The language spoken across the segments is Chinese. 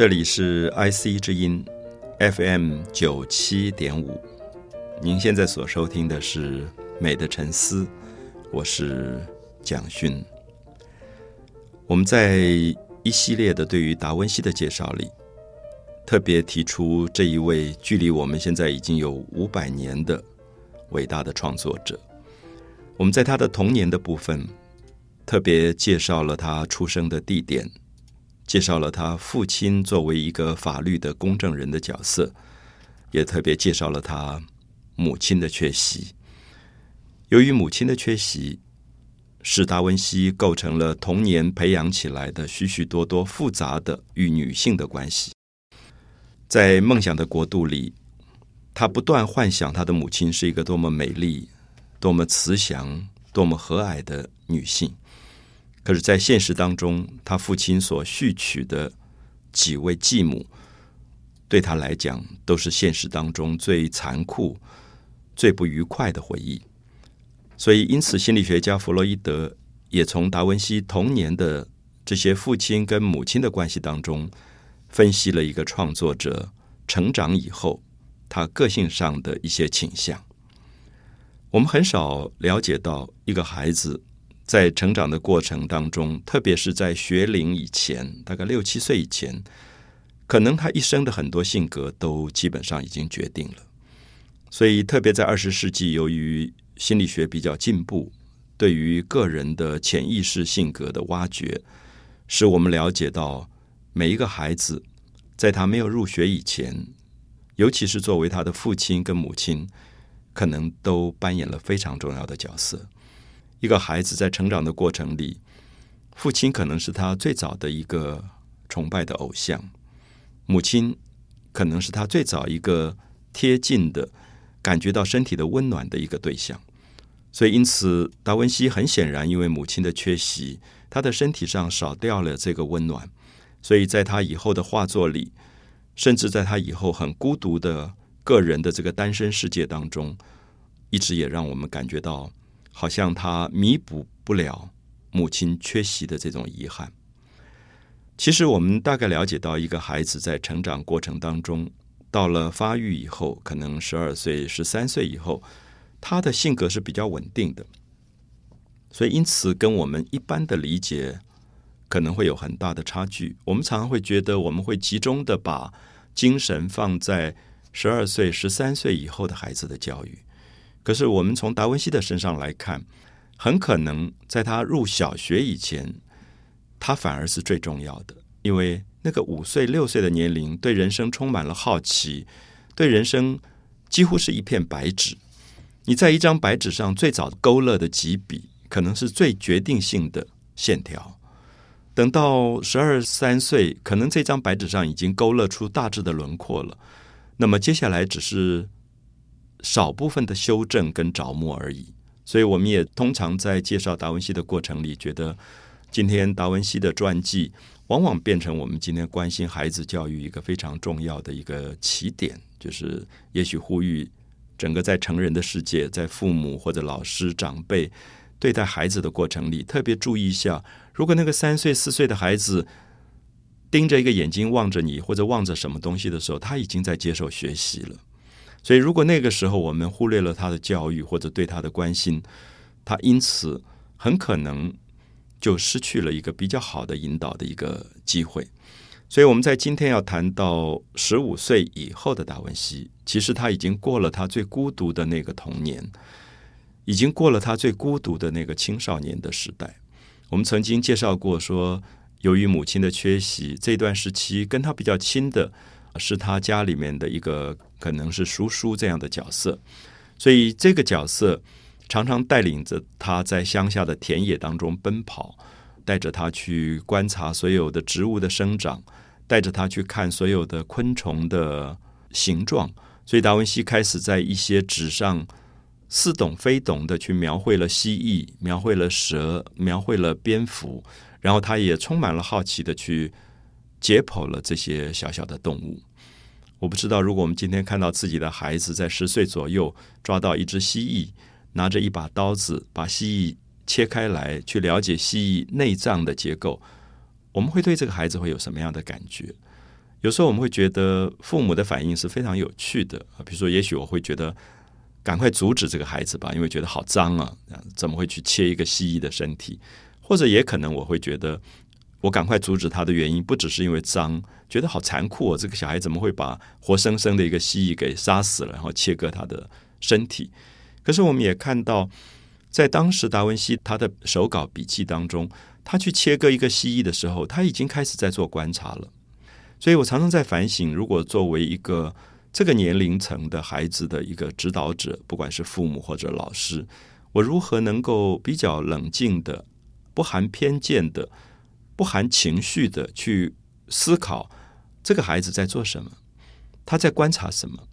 这里是 IC 之音 FM 九七点五，您现在所收听的是《美的沉思》，我是蒋勋。我们在一系列的对于达文西的介绍里，特别提出这一位距离我们现在已经有五百年的伟大的创作者。我们在他的童年的部分，特别介绍了他出生的地点。介绍了他父亲作为一个法律的公证人的角色，也特别介绍了他母亲的缺席。由于母亲的缺席，使达文西构成了童年培养起来的许许多多复杂的与女性的关系。在梦想的国度里，他不断幻想他的母亲是一个多么美丽、多么慈祥、多么和蔼的女性。可是，在现实当中，他父亲所续娶的几位继母，对他来讲，都是现实当中最残酷、最不愉快的回忆。所以，因此，心理学家弗洛伊德也从达文西童年的这些父亲跟母亲的关系当中，分析了一个创作者成长以后他个性上的一些倾向。我们很少了解到一个孩子。在成长的过程当中，特别是在学龄以前，大概六七岁以前，可能他一生的很多性格都基本上已经决定了。所以，特别在二十世纪，由于心理学比较进步，对于个人的潜意识性格的挖掘，使我们了解到每一个孩子在他没有入学以前，尤其是作为他的父亲跟母亲，可能都扮演了非常重要的角色。一个孩子在成长的过程里，父亲可能是他最早的一个崇拜的偶像，母亲可能是他最早一个贴近的、感觉到身体的温暖的一个对象。所以，因此达文西很显然因为母亲的缺席，他的身体上少掉了这个温暖，所以在他以后的画作里，甚至在他以后很孤独的个人的这个单身世界当中，一直也让我们感觉到。好像他弥补不了母亲缺席的这种遗憾。其实，我们大概了解到，一个孩子在成长过程当中，到了发育以后，可能十二岁、十三岁以后，他的性格是比较稳定的。所以，因此跟我们一般的理解可能会有很大的差距。我们常常会觉得，我们会集中的把精神放在十二岁、十三岁以后的孩子的教育。可是，我们从达文西的身上来看，很可能在他入小学以前，他反而是最重要的，因为那个五岁、六岁的年龄，对人生充满了好奇，对人生几乎是一片白纸。你在一张白纸上最早勾勒的几笔，可能是最决定性的线条。等到十二三岁，可能这张白纸上已经勾勒出大致的轮廓了。那么接下来只是。少部分的修正跟着墨而已，所以我们也通常在介绍达文西的过程里，觉得今天达文西的传记往往变成我们今天关心孩子教育一个非常重要的一个起点，就是也许呼吁整个在成人的世界，在父母或者老师长辈对待孩子的过程里，特别注意一下，如果那个三岁四岁的孩子盯着一个眼睛望着你，或者望着什么东西的时候，他已经在接受学习了。所以，如果那个时候我们忽略了他的教育或者对他的关心，他因此很可能就失去了一个比较好的引导的一个机会。所以，我们在今天要谈到十五岁以后的达文西，其实他已经过了他最孤独的那个童年，已经过了他最孤独的那个青少年的时代。我们曾经介绍过，说由于母亲的缺席，这段时期跟他比较亲的。是他家里面的一个可能是叔叔这样的角色，所以这个角色常常带领着他在乡下的田野当中奔跑，带着他去观察所有的植物的生长，带着他去看所有的昆虫的形状。所以达文西开始在一些纸上似懂非懂的去描绘了蜥蜴，描绘了蛇，描绘了蝙蝠，然后他也充满了好奇的去。解剖了这些小小的动物，我不知道，如果我们今天看到自己的孩子在十岁左右抓到一只蜥蜴，拿着一把刀子把蜥蜴切开来，去了解蜥蜴内脏的结构，我们会对这个孩子会有什么样的感觉？有时候我们会觉得父母的反应是非常有趣的啊，比如说，也许我会觉得赶快阻止这个孩子吧，因为觉得好脏啊，怎么会去切一个蜥蜴的身体？或者也可能我会觉得，我赶快阻止他的原因不只是因为脏，觉得好残酷哦，这个小孩怎么会把活生生的一个蜥蜴给杀死了，然后切割他的身体？可是我们也看到，在当时达文西他的手稿笔记当中，他去切割一个蜥蜴的时候，他已经开始在做观察了。所以我常常在反省，如果作为一个这个年龄层的孩子的一个指导者，不管是父母或者老师，我如何能够比较冷静的、不含偏见的、不含情绪的去思考这个孩子在做什么，他在观察什么？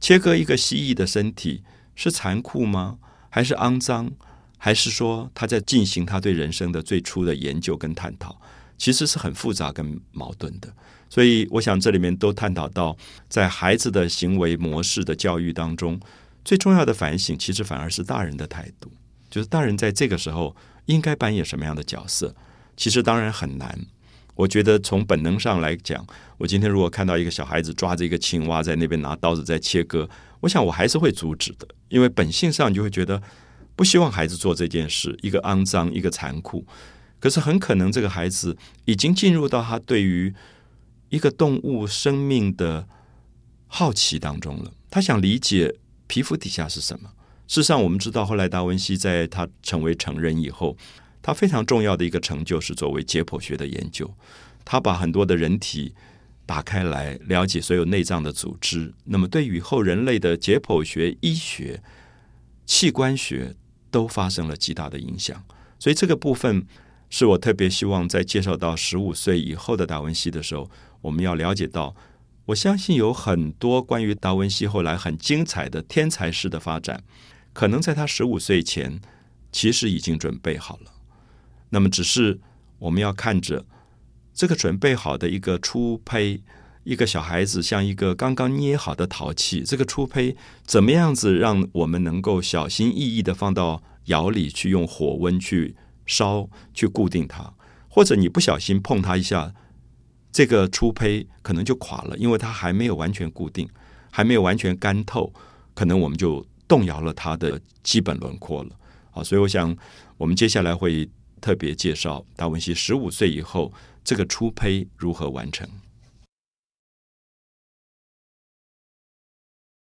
切割一个蜥蜴的身体是残酷吗？还是肮脏？还是说他在进行他对人生的最初的研究跟探讨？其实是很复杂跟矛盾的。所以，我想这里面都探讨到，在孩子的行为模式的教育当中，最重要的反省，其实反而是大人的态度。就是大人在这个时候应该扮演什么样的角色？其实当然很难。我觉得从本能上来讲，我今天如果看到一个小孩子抓着一个青蛙在那边拿刀子在切割，我想我还是会阻止的，因为本性上你就会觉得不希望孩子做这件事，一个肮脏，一个残酷。可是很可能这个孩子已经进入到他对于一个动物生命的好奇当中了，他想理解皮肤底下是什么。事实上，我们知道，后来达文西在他成为成人以后，他非常重要的一个成就是作为解剖学的研究。他把很多的人体打开来，了解所有内脏的组织。那么，对于后人类的解剖学、医学、器官学都发生了极大的影响。所以，这个部分是我特别希望在介绍到十五岁以后的达文西的时候。我们要了解到，我相信有很多关于达文西后来很精彩的天才式的发展，可能在他十五岁前其实已经准备好了。那么，只是我们要看着这个准备好的一个初胚，一个小孩子像一个刚刚捏好的陶器，这个初胚怎么样子让我们能够小心翼翼的放到窑里去，用火温去烧，去固定它，或者你不小心碰它一下。这个初胚可能就垮了，因为它还没有完全固定，还没有完全干透，可能我们就动摇了它的基本轮廓了。好，所以我想，我们接下来会特别介绍达文西十五岁以后这个初胚如何完成。